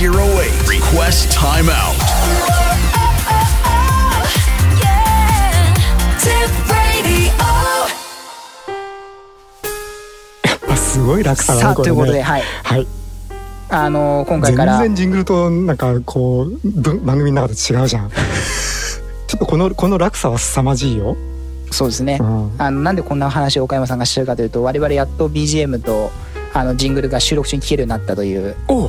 Request timeout. Tip radio. あすごい楽さださあということで、ねはい。はいあのー今回全から、然ジングルとなんかこうぶ番組の中で違うじゃん ちょっとこのこの落差は凄まじいよ、そうですねう。ん、あのなんでこんな話を岡山さんがしてるかというと我々やっと BGM とあのジングルが収録中に聴けるようになったというお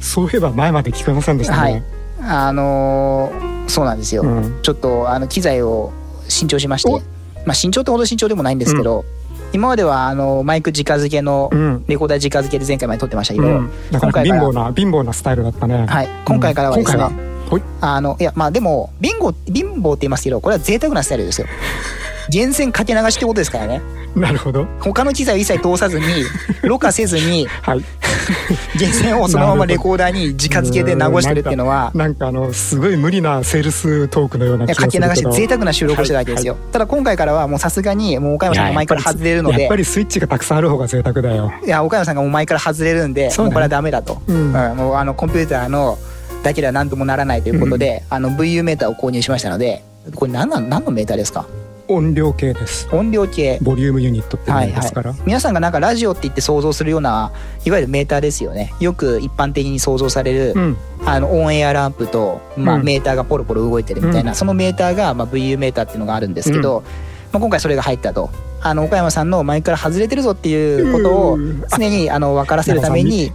そういえば前まで聞こえませんでしたね、あのーそうなんですよ、うん。ちょっとあの機材を新調しまして。お。まあ新調ってほど新調でもないんですけど、今まではあのマイク直付けのうん。レコーダー直付けで前回まで撮ってましたけど、うん、なかなか貧乏な貧乏なスタイルだったね。はい、今回からはですね、あのいやまあでも貧乏貧乏って言いますけどこれは贅沢なスタイルですよ源泉かけ流しってことですからね。なるほど。他の機材を一切通さずに ろ過せずにはい。源泉をそのままレコーダーに直付けで流してるっていうのはなんかあのすごい無理なセールストークのようなかけ流して贅沢な収録をしてたわけですよ、ただ今回からはもうさすがにもう岡山さんが前から外れるので。やっぱりスイッチがたくさんある方が贅沢だよ。いや岡山さんがもう前から外れるんで、そうだね。もうこれはダメだと、うん。うんもうあのコンピューターのだけでは何ともならないということで、あの VU メーターを購入しましたのでこれ何なん何のメーターですか？音量計です。音量計。ボリュームユニットってはいはいのですから、、皆さんがなんかラジオって言って想像するようないわゆるメーターですよね。よく一般的に想像される、うん。あのオンエアランプと、まあうん。メーターがポロポロ動いてるみたいな、うん。そのメーターが、まあ、VU メーターっていうのがあるんですけど、まあ、今回それが入ったと。あの岡山さんの前から外れてるぞっていうことをうん。常にあの分からせるために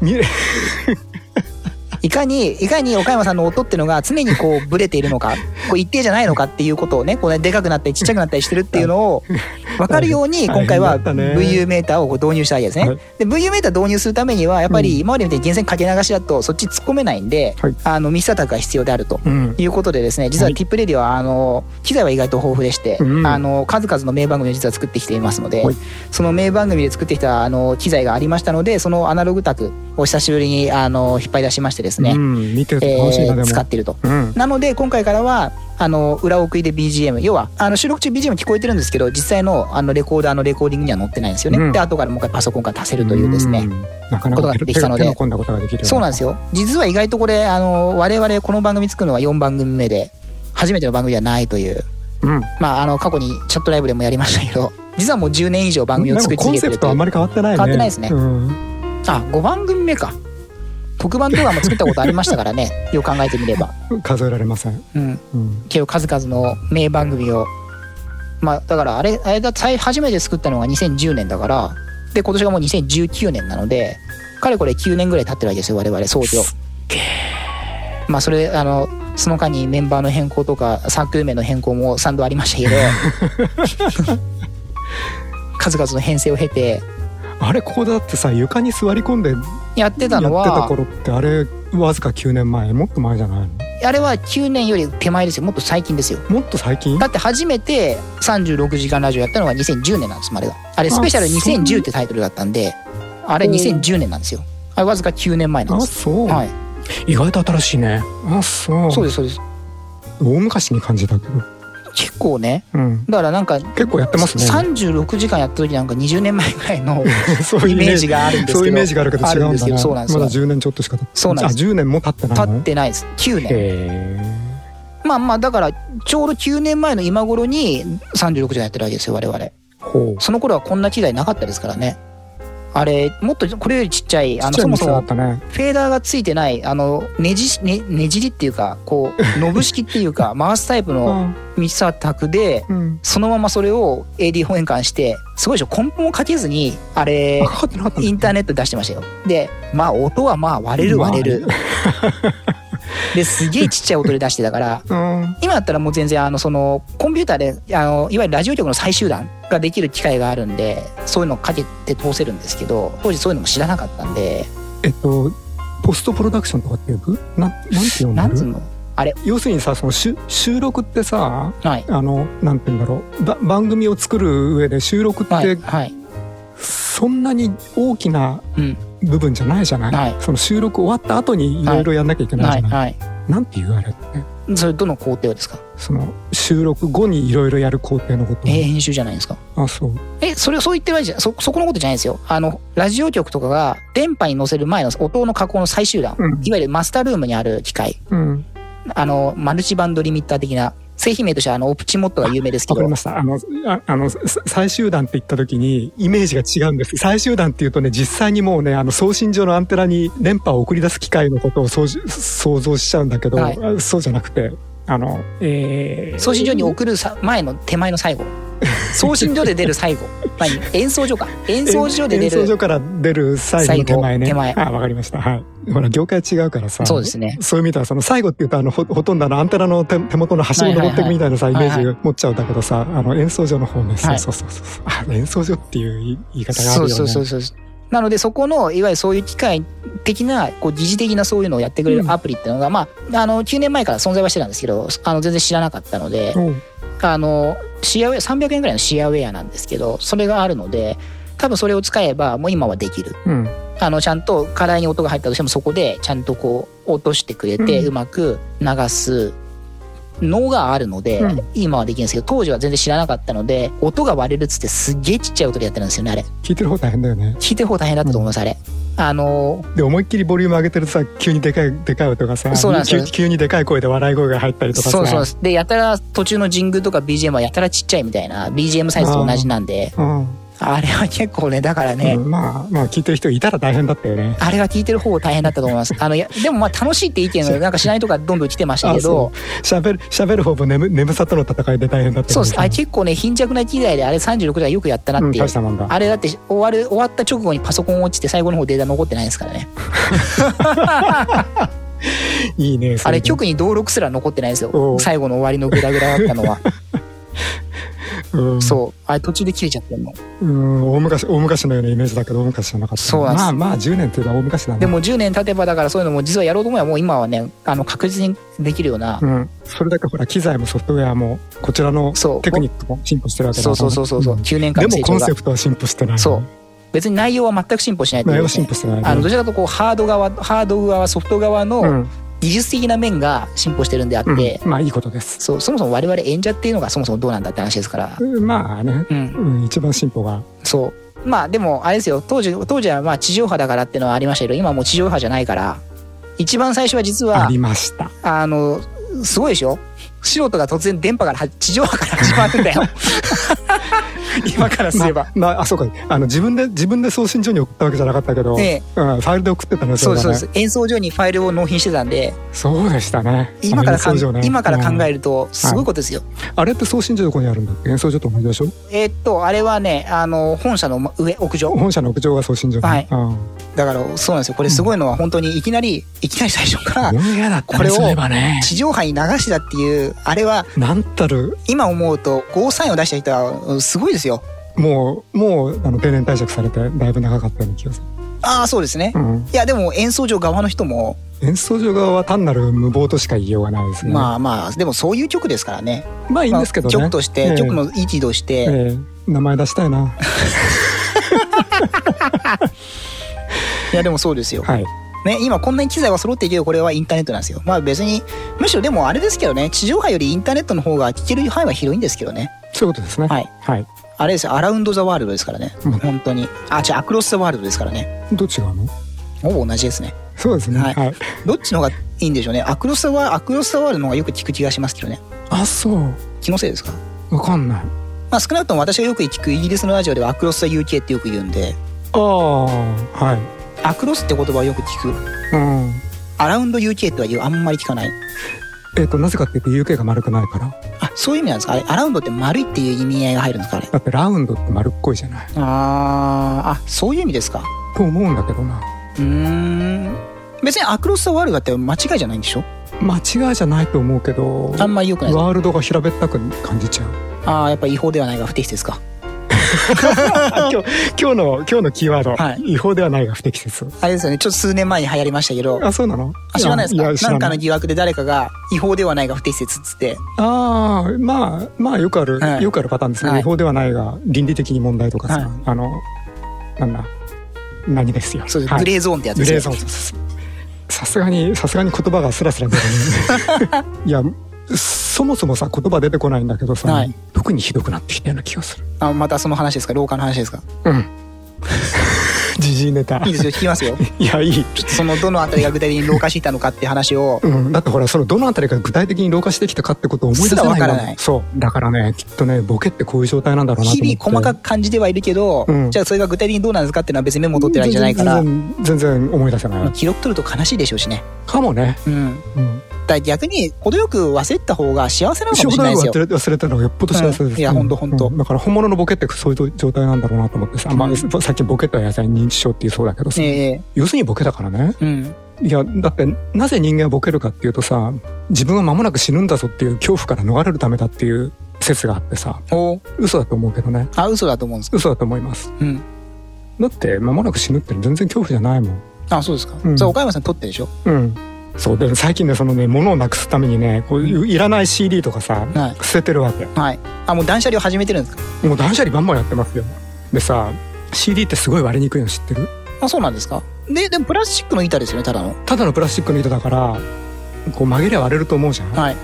いかにいかに岡山さんの音っていうのが常にこうブレているのか こう一定じゃないのかっていうことをねこうねでかくなったりちっちゃくなったりしてるっていうのを分かるように今回は VU メーターを導入したわけですね。はい。で VU メーター導入するためにはやっぱうん。り今までみたいに源泉かけ流しだとそっち突っ込めないんで、はい。あのミスアタックが必要であると。うん。いうことでですね実ははい。ティップレディはあの機材は意外と豊富でして、うん。あの数々の名番組を実は作ってきていますので、はい。その名番組で作ってきたあの機材がありましたのでそのアナログタクを久しぶりにあの引っ張り出しましてですね、うん、見てるとえーも。使っていると。うん。なので今回からはあの裏送りで BGM 要はあの収録中 BGM 聞こえてるんですけど実際のあのレコーダーのレコーディングには載ってないんですよね、うん。で後からもう一回パソコンから足せるというですね、ん。なかなことができたのでそうなんですよ。実は意外とこれあの我々この番組作るのは4番組目で初めての番組ではないという。うん。まああの過去にチャットライブでもやりましたけど実はもう10年以上番組を作り続けてるという。セプトあんまり変わってないね。変わってないですね。うん。あ5番組目か特番とかも作ったことありましたからね。よく考えてみれば。数えられません、うん。うん、けど数々の名番組をまあだからあれあれだ最初めて作ったのが2010年だからで今年がもう2019年なのでかれこれ9年ぐらい経ってるわけですよ我々総長。まあそれあのその間にメンバーの変更とかサークル名の変更も3度ありましたけど。数々の編成を経てあれここだってさ床に座り込んでやってたやってたのは頃ってあれわずか9年前もっと前じゃないの？あれは9年より手前ですよ。もっと最近ですよ。もっと最近？だって初めて36時間ラジオやったのが2010年なんですあれがあれスペシャルあそう。2010ってタイトルだったんであれ2010年なんですよ。あれわずか9年前なんあです。そう、はい。意外と新しいね。あそう。そうですそうです。大昔に感じたけど、結構ねうん、だからなんか結構やってますね。36時間やった時なんか20年前ぐらいの イメージがあるんですけどそういうイメージがあるけど違うんだねどそうなんですまだ10年ちょっとしか経ってそうなんです。あ10年も経ってないの？経ってないです。9年。へまあまあだからちょうど9年前の今頃に36時間やってるわけですよ我々。えほう。その頃はこんな機材なかったですからねあれもっとこれよりちっちゃいあのそもそもフェーダーがついてないあのねじねねじりっていうかこうノブ式っていうか回すタイプのミキサータクでうん。そのままそれを AD 変換してすごいでしょ。コンポもかけずにあれインターネットで出してましたよ。でまあ音はまあ割れる割れるですげえちっちゃい音で出してたからうん。今だったらもう全然あのそのコンピューターであのいわゆるラジオ局の最終段ができる機会があるんでそういうのをかけて通せるんですけど当時そういうのも知らなかったんで。えっとポストプロダクションとかって呼ぶなんなんて呼んでる？の？あれ。要するにさその収収録ってさはい。あのなんて言うんだろう。ば番組を作る上で収録って、はいはいそんなに大きなうん。部分じゃないじゃない、はい。その収録終わった後にい。ろいろやんなきゃいけないじゃない、なんていうあれって？それどの工程をですか？その収録後にいろいろやる工程のこと。えー編集じゃないですか？あそう。えそれそう言ってるわけじゃそそこのことじゃないですよ。あのラジオ局とかが電波に乗せる前の音の加工の最終段、うん。いわゆるマスタールームにある機械。うん。あのマルチバンドリミッター的な製品名としてはあのオプチモットが有名ですけどわかりました。あの、ああの、さ最終段って言った時にイメージが違うんです。最終段っていうとね、実際にもうね、あの、送信上のアンテナに電波を送り出す機械のことを想像想像しちゃうんだけど、はいあそうじゃなくて、あの、えー、送信所に送るさ前の手前の最後送信所で出る最後何演奏所か演奏所で出演奏る所から出る最後の手前ね。手前あ、わかりました。はい。ほら、業界違うからさ。そうですねそういう意味では、その最後っていうと、あの、ほほとんどあの、アンテナの手手元の端を登っていくみたいなさ、イメージ持っちゃうんだけどさ、あの、演奏所の方ね、そうはいそうそうそう。あ、演奏所っていう言い方があるよね。そうそうそうそうなのでそこのいわゆるそういう機械的なこう疑似的なそういうのをやってくれるアプリっていうのが、まああの9年前から存在はしてたんですけどあの全然知らなかったのでうんあのシェアウェア300円ぐらいのシェアウェアなんですけどそれがあるので多分それを使えばもう今はできる。うん。あのちゃんと課題に音が入ったとしてもそこでちゃんとこう落としてくれてうまく流すのがあるので、うん。今はできるんですけど当時は全然知らなかったので音が割れるっつってすっげえちっちゃい音でやってるんですよねあれ。聞いてる方大変だよね。聞いてる方大変だったと思いますあれ。あので、思いっきりボリューム上げてるとさ、急にでかい、でかい音がさ、そうなんですよ。急急にでかい声で笑い声が入ったりとかさ。そうそうでやたら途中のジングルとか BGM はやたらちっちゃいみたいな BGM サイズと同じなんで。うん。あれは結構ねだからね、うんまあ、まあ、聞いてる人いたら大変だったよね。あれは聞いてる方大変だったと思います。あの、いや、でもまあ楽しいって意見のなんかしないとかどんどん来てましたけど、喋る、喋る方も眠、眠さとの戦いで大変だったそうです。あれあ結構ね、貧弱な機材であれ36台よくやったなうん、っていう大し。たもんだ。あれだって終わる、終わった直後にパソコン落ちて最後の方データ残ってないですからね。いいね。あれ局に登録すら残ってないですおよ。う最後の終わりのグダグダだったのは。うん、そう。あれ途中で切れちゃってんの。うん、大昔、大昔のようなイメージだけど、大昔じゃなかった。そうなんですまあまあ、10年っていうのは大昔だね。で、も10年経てばだからそういうのも実はやろうと思えばもう今はね、あの確実にできるようなう。ん。それだけほら、機材もソフトウェアも、こちらのテクニックも進歩してるわけだそうそうそうそうそう。ん9年間でもコンセ。プトは進歩してない。そう。別に内容は全く進歩しないというね内容は進歩してないね。あのどちらかとこうハード側ハード側ソフト側のうん、技術的な面が進歩してるんであって、うん、まあいいことです。そうそもそも我々演者っていうのがそもそもどうなんだって話ですから、うんまあね、うん、うん、一番進歩が。そう。まあでもあれですよ。当時当時はまあ地上波だからっていうのはありましたけど今はもう地上波じゃないから一番最初は実はありました。あのすごいでしょ？素人が突然電波からは地上波から始まるんだよ。今からすれば、まあ、まあ、あ、そうか。あの、自分で、自分で送信所に送ったわけじゃなかったけど、ねうん、ファイルで送ってたのそうですそうだねです。演奏所にファイルを納品してたんで。そうでしたね。今からかね。今から考える。るとすごいことですよ、あれって送信所どこにあるんだっけ？演奏所と同じでしょえーっとあれはねあの本社の上屋上。本社の屋上が送信所ね。はい。うん。だからそうなんですよ。これすごいのは本当にいきなりいきなり最初からこれを。地上波に流したっていうあれはなんたる、今思うとゴーサインを出した人はうんすごいですよもう、もう、あの、定年退職されて、だいぶ長かったような気がする。ああそうですね、うん。いやでも演奏場側の人も、演奏所側は単なる無謀としか言いようがないですね。まあまあでもそういう曲ですからねまあいいんですけどね。まあ曲として、ええ曲の位置として、ええ名前出したいな。いやでもそうですよ、はい。ね、今こんなに機材は揃っているけどこれはインターネットなんですよまあ別にむしろでもあれですけどね地上波よりインターネットの方が聞ける範囲は広いんですけどねそういうことですね。はい。はい。あれですよアラウンド・ザ・ワールドですからね、うん本当にあ違うアクロス・ザ・ワールドですからねどっちがの？ほぼ同じですねそうですね。はいはい。どっちの方がいいんでしょうねアクロス・ザ・ワーアクロス・ザ・ワールドの方がよく聞く気がしますけどねあ、そう。気のせいですか？わかんない。まあ少なくとも私がよく聞くイギリスのラジオではアクロス・ザ・ UK ってよく言うんでああ、はい。アクロスって言葉をよく聞くうん。アラウンド UK とは言うあんまり聞かないえっ、と、なぜかって言うと UK が丸くないから。あそういう意味なんですか？あれアラウンドって丸いっていう意味合いが入るんですかあれ？だってラウンドって丸っこいじゃない。あーあそういう意味ですか？と思うんだけどな。うーん別にアクロス・ザ・ワールドだって間違いじゃないんでしょ？間違いじゃないと思うけど、あんまり良くないワールドが平べったく感じちゃう。ああやっぱ違法ではないが不適切か？あ 今日、今日の、今日のキーワード、はい。違法ではないが不適切。あれですよね。ちょっと数年前に流行りましたけど。あ、そうなの？あ知らないですか？なんかの疑惑で誰かが違法ではないが不適切っつって。ああ、まあ、まあ、よくある、はい。よくあるパターンですね。はい。違法ではないが、倫理的に問題とかさ、はい。あの、なんだ、何ですよ。そうです、はい。グレーゾーンってやつですよグレーゾーンさすがにさすがに言葉がスラスラ出る。ね いやそもそもさ言葉出てこないんだけどさ、はい。特にひどくなってきたような気がする。あ、またその話ですか？廊下の話ですか？うん。時事ネタ。いいですよ、聞きますよ。いやいい。ちょっとそのどのあたりが具体的に老化していたのかっていう話を、うん、だってほらそのどのあたりが具体的に老化してきたかってことを思い出せないすらわからない。そう。だからねきっとねボケってこういう状態なんだろうなと思って。日々細かく感じてはいるけど、うん。じゃあそれが具体的にどうなんですかっていうのは別にメモ取ってるわけじゃないから、全然全然思い出せない、まあ記録取ると悲しいでしょうしね。かもね、うん。うん、だから逆に程よく忘れた方が幸せなのかもしれないですよ。忘。れ忘れたのがよっぽど幸せです、うん。いやほんとほんと。うだから本物のボケってそういう状態なんだろうなと思ってさ、まあ、さっきボケと野菜認知症っていうそうだけどさ、ええ。要するにボケだからね。うん。いやだってなぜ人間はボケるかっていうとさ自分は間もなく死ぬんだぞっていう恐怖から逃れるためだっていう説があってさお。嘘だと思うけどね。あ、嘘だと思うんですか？嘘だと思います。うん。だって間もなく死ぬって全然恐怖じゃないもん。あ、そうですか。うん。それ岡山さん撮ってるでしょ？うんそうで最近ねそのね物をなくすためにねこういういらない CD とかさ、はい捨ててるわけはい。あ、もう断捨離を始めてるんですか？もう断捨離バンバンやってますよでさ CD ってすごい割れにくいの知ってる？あ、そうなんですか？で、でもプラスチックの板ですよね、ただの。ただのプラスチックの糸だからこう曲げりゃ割れると思うじゃん、はい。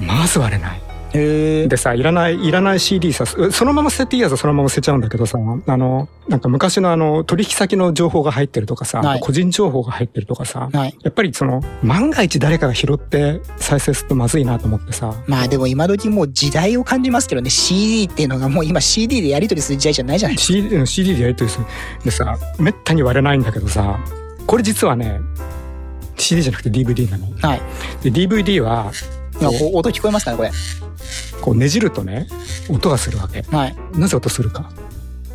まず割れない。でさいらないいらない CD さそそのまま捨てていいやつはそのまま捨てちゃうんだけどさあのなんか昔のあの取引先の情報が入ってるとかさ、はい個人情報が入ってるとかさ、はい。やっぱりその万が一誰かが拾って再生するとまずいなと思ってさまあでも今時もう時代を感じますけどね、CD っていうのがもう今 CD でやり取りする時代じゃないじゃないですか。CD, の CD でやり取りするでさめったに割れないんだけどさこれ実はね CD じゃなくて DVD なのはい。で DVD は音聞こえますかね、これ。こうねじるとね音がするわけはい。なぜ音するか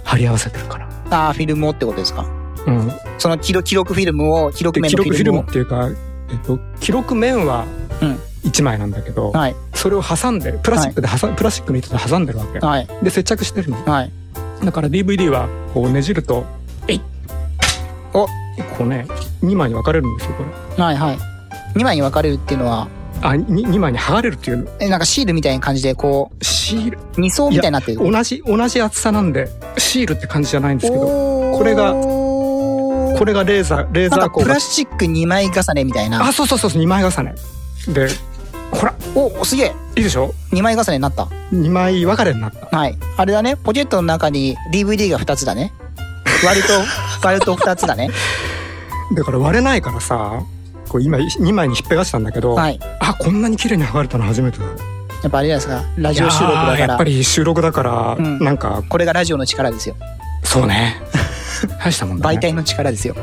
貼り合わせてるからああ、フィルムをってことですか？うんその記録記録フィルムを、記録面のフィルムを録フィルムっ。ていうか、えっと、記録面はうん1枚なんだけど、はい。それを挟んでプラスチックで挟、プラスチックの糸で挟んでるわけはい。で接着してるのはい。だから DVD はこうねじるとえいおこうね2枚に分かれるんですよこれはい。はい。2枚に分かれるっていうのは、あに 2, 枚に剥がれるっていうえ、なんかシールみたいな感じで、こシール？う、2層みたいになってる？同じ同じ厚さなんでシールって感じじゃないんですけどこれがこれがレーザーレーザー光がなんかプラスチック2枚重ねみたいな。あそうそうそうそう2枚重ねでほらお、すげえいいでしょ !2 枚重ねになった。2枚分かれになったはい。あれだね、ポケットの中に DVD が2つだね。割ると、割ると2つだね。だから割れないからさこう今2枚にひっぺがしたんだけど、はい。あこんなに綺麗に剥がれたの初めてだやっぱあれじゃないですか？ラジオ収録だからいやっぱ。り収録だから、うんなんかこれがラジオの力ですよ。そうね 大したもんだね媒体の力ですよ。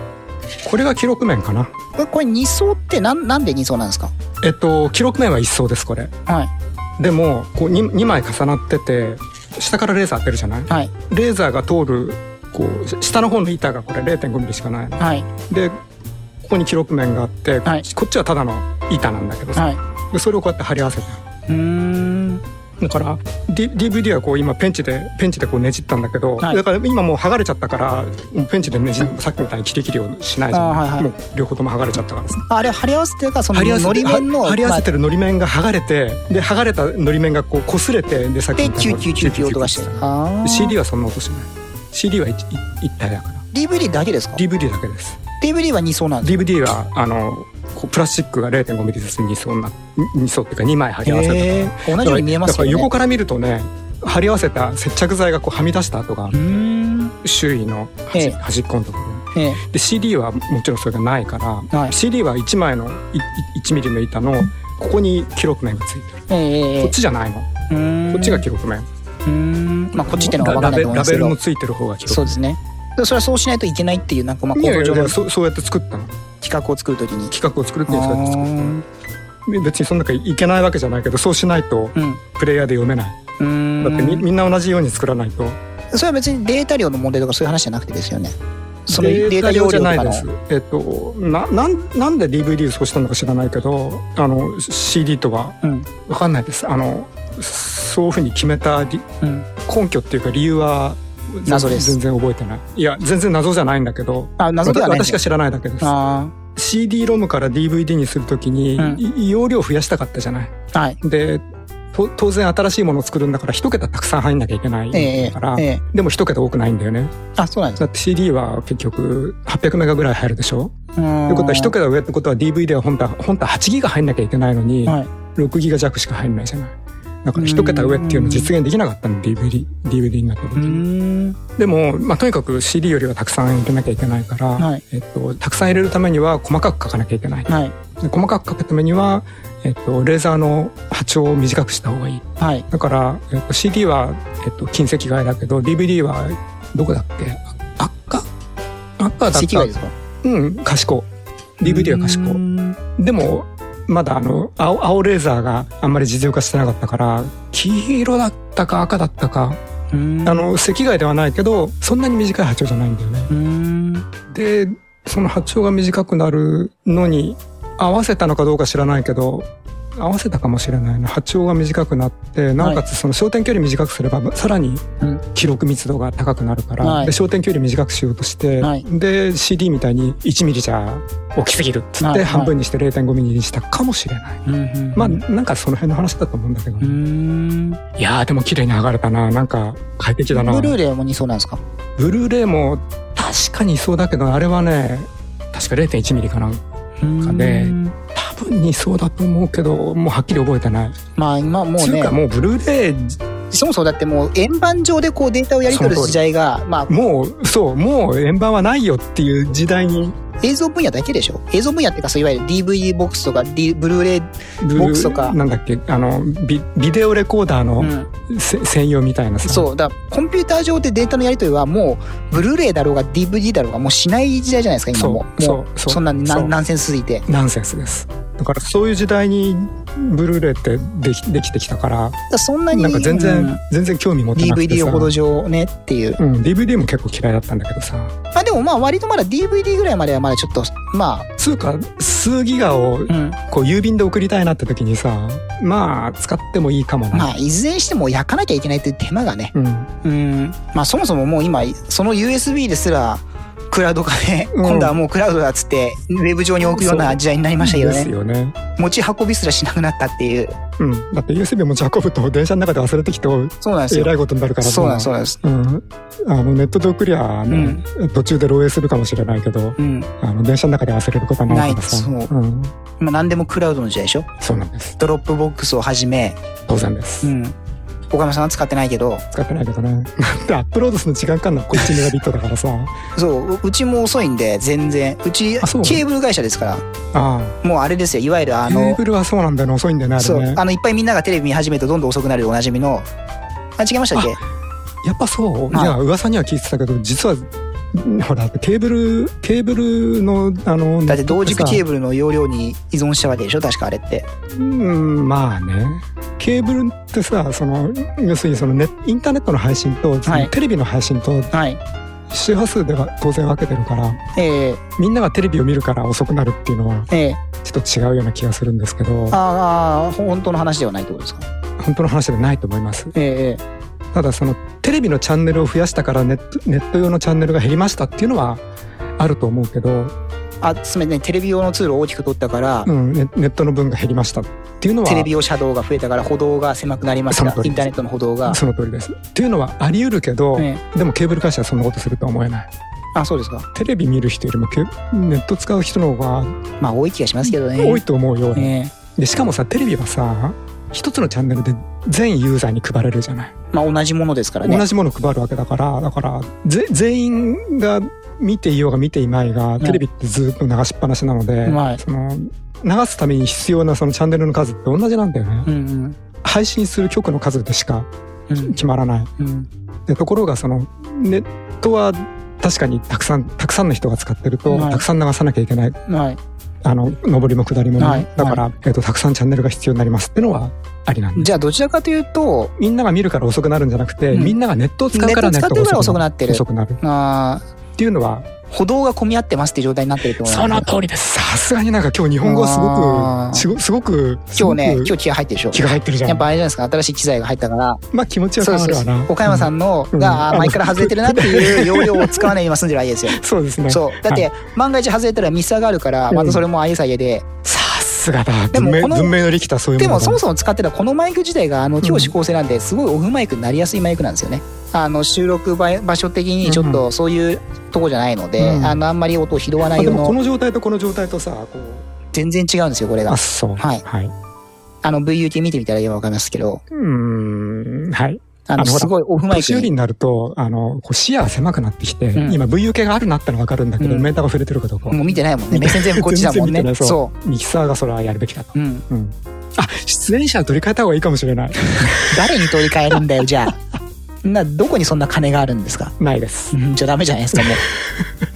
これが記録面かなこれ、これ2層ってなん、なんで2層なんですか？えっと記録面は一層ですこれはい。でもこう 2, 2枚重なってて下からレーザー当てるじゃない？はい。レーザーが通るこう下の方の板がこれ0 5ミリしかないのはい。でここに記録面があって、はいこっちはただの板なんだけどさ、はい。でそれをこうやって貼り合わせて。だから、D、DVD はこう今ペンチでペンチでこうねじったんだけど、はいだから今もう剥がれちゃったからペンチでねじさっきみたいに切り切りをしないじゃん、はいはいもう両方とも剥がれちゃったからさあれ、貼り合わせてるから、その、のり面の、は貼り合わせてる。るのり面が剥がれてで剥がれたのり面がこう擦れてでさっきで、みたいなキューキューキュ音がしてる。CD はそんな音しない CD は一体だから DVD だけですか DVD だけです ?DVD は2層なんです DVD はあのプラスチックが0 5ミリずつ2層な2層っていうか2枚貼り合わせてへー同じように見えますよね。だから横から見るとね貼り合わせた接着剤がこうはみ出した跡が。周囲の端,、ええ端っこのところにええ。で CD はもちろんそれがないから、はい CD は1枚のいい1ミリの板のここに記録面がついてる、えこっちじゃないの、こっちが記録面うーん。まあ、こっちっていうのは分かんないと思いますけどラベルの。ついてる方が記録そうですね。でそれはそうしないといけないっていう、なんか、まあ、いやいやいや構造上のそうそうやって作ったの企画を作るときに。企画を作るっていうそうやって作っあた別にそんな中いけないわけじゃないけどそうしないと。プレイヤーで読めないだうーんってみみんな同じように作らないとそれは別にデータ量の問題とかそういう話じゃなくてですよね。そのデータ量とかのゃないです。えっとななんなんで DVD をそうしたのか知らないけどあの CD とはうん。わかんないですあのそういうふうに決めた理うん。根拠っていうか理由は全謎です。全然覚えてない。いや全然謎じゃないんだけど。あ、謎ではない。私が知らないだけです。あ CD ロムから DVD にするときに、うん。い容量増やしたかったじゃない？あ。はい。でと当然新しいものを作るんだから一桁たくさん入んなきゃいけないええから、ええ。でも一桁多くないんだよね。あ、そうなんです。だって CD は結局800メガぐらい入るでしょ？ということは一桁上ってことは DVD は本当は本当は8ギガ入んなきゃいけないのに、はい。6ギガ弱しか入んないじゃない。だから一桁上っていうの実現できなかったの DVD DVD になった時に。ん。でも、まあ、とにかく CD よりはたくさん入れなきゃいけないから、はい。えっと、たくさん入れるためには細かく書かなきゃいけない。はい。で細かく書くためには、えっと、レーザーの波長を短くした方がいい。はい。だから、えっと、CD は、えっと、近赤外だけど DVD はどこだっけ？あ赤？赤だった。赤外ですか？うん賢 DVD は賢でもまだあの青青レーザーがあんまり実用化してなかったから黄色だったか赤だったかあの赤外ではないけどそんなに短い波長じゃないんだよね。でその波長が短くなるのに合わせたのかどうか知らないけど合わせたかもしれないな。波長が短くなってなおかつその焦点距離短くすればさらにうん。記録密度が高くなるから、はい。で焦点距離短くしようとして、はい。で CD みたいに1ミリじゃ大きすぎるっつってはい。はい半分にして0.5ミリにしたかもしれない。うんうんまあなんかその辺の話だと思うんだけど、うーん。いやーでも綺麗に剥がれたな。なんか快適だな。ブルーレイもにそうなんですか？ブルーレイも確かにそうだけどあれはね確か0.1ミリかなかね多分にそうだと思うけどもうはっきり覚えてない。まあ今もうねつうかもうブルーレイそもそもだってもう円盤上でこうデータをやり取る時代がまあもうそうもう円盤はないよっていう時代に。映像分野だけでしょ？映像分野っていうかそういわゆる DVD ボックスとか、D、ブルーレイ、ボックスとか。なんだっけ？あのビビデオレコーダーの、うん、せ専用みたいなさ。そう。だコンピューター上でデータのやり取りはもうブルーレイだろうが DVD だろうがもうしない時代じゃないですか今も。そうもそうそうそんなナンセンスすぎて。ナンセンスです。だからそういう時代にブルーレイってできできてきたから。らそんなになんか全然、うん。全然興味持ってなくて DVD さほど上ねっていう。うん、DVD も結構嫌いだったんだけどさ。まあでもまあ割とまだ DVD ぐらいまではまだちょっとまつうか数ギガをあうんこう郵便で送りたいなって時にさまあ使ってもいいかもな、まあいずれにしても焼かなきゃいけないっていう手間がね。うん、うん。まあそもそももう今その USB ですらクラウド化で、うん。今度はもうクラウドだっつってウェブ上に置くような時代になりましたけどですねよね。持ち運びすらしなくなったっていう。うん。だって USB 持ち運ぶと電車の中で忘れてきてそうなんですよ。えらいことになるからさそうなんですそうなんです。うん、あのネットで送りゃね、途中で漏洩するかもしれないけどうん。あの電車の中で忘れることはないからさ。ないそう。うん、今何でもクラウドの時代でしょ？そうなんです。ドロップボックスをはじめ。当然です、うん岡山さんは使ってないけど。使ってないけどね。でアップロードするの時間かかんのこっちメガビットだからさ。そうううちも遅いんで全然。うちあそうケーブル会社ですから。あもうあれですよ。いわゆるああケーのブルはそうなんだよね遅いんだよねあそうれねあのいっぱいみんながテレビ見始めるとどんどん遅くなるでおなじみの。あ違いましたっけ？やっぱそう、はい。い、や噂には聞いてたけど実はほらケーブルケーブルのあのだって同軸ケーブブルの容量に依存したわけでしょ確かあれって。ルうんまあね。ケーブルってさその要するにそのネインターネットの配信と、はい。テレビの配信とはい。周波数では当然分けてるからええ。みんながテレビを見るから遅くなるっていうのはええ。ちょっと違うような気がするんですけど。ああ本当の話ではないってことですか？本当の話ではないと思います。ええただそのテレビのチャンネルを増やしたからネットネット用のチャンネルが減りましたっていうのはあると思うけど、あつまりねテレビ用のツールを大きく取ったから、うん、ネネットの分が減りましたっていうのは。テレビ用車道が増えたから歩道が狭くなりました。インターネットの歩道が、その通りです。っていうのはあり得るけど、ええでもケーブル会社はそんなことするとは思えない。あそうですか。テレビ見る人よりもケネット使う人の方がまあ多い気がしますけどね。多いと思うよ、俺ええでしかもさテレビはさ一つのチャンネルで全ユーザーに配れるじゃない。まあ同じものですからね。同じものを配るわけだからだからぜ全員が見ていようが見ていまいがんテレビってずっと流しっぱなしなので、はい。その流すために必要なそのチャンネルの数って同じなんだよね、うん配信する曲の数でしかうんうん。決まらない。うん。でところがそのネットは確かにたくさんたくさんの人が使ってると、はい。たくさん流さなきゃいけない。はいあの上りも下りもね、はい。だから、えっとたくさんチャンネルが必要になりますってのはありなんです。じゃあどちらかというとみんなが見るから遅くなるんじゃなくて、うん。みんながネットを使うからネットがネットを使ってるから遅くなってる。遅くなる。っあていうのはー歩道が混み合ってますって状態になってるってことなんです。ね通りです。さすがになんか今日日本語はすごくすごすごく今日ね今日気が入ってるでしょ。気が入ってるじゃん。やっぱあれじゃないですか新しい機材が入ったから。まあ気持ちはそうそうそう変わるわな岡山さんのうんが、あうん前から外れてるなっていう容量を使わないで今住んでるわけですよ。そうですね。そう。だって万が一外れたらミスターがあるからまたそれもああいう作業でもこの文明の利きたそういうものだでもそもそも使ってたこのマイク自体があの今日指向性なんですごいオフマイクになりやす。いマイクなん。ですよねあの収録場場所的にちょっとそういうとこじゃないので、うん。あのあんまり音を拾わないようのもこの状態とこの状態とさこう。全然違うんですよこれが。あそう。はい。はい。あの VUT 見てみたらわかりますけど。うーん。はいあのすごいオフマイクに年寄りになるとあのこう視野が狭くなってきて、うん。今 VUK があるなってのは分かるんだけど、うん。メーターが触れてるかどうかは。もう見てないもんね。目線全部こっちだもんね。そう。そミキサーがそれはやるべきだと、う、うん、うん、あ出演者取り替えた方がいいかもしれない。誰に取り替えるんだよじゃあ。などこにそんな金があるんですか？ないです。うんじゃあダメじゃないですかもう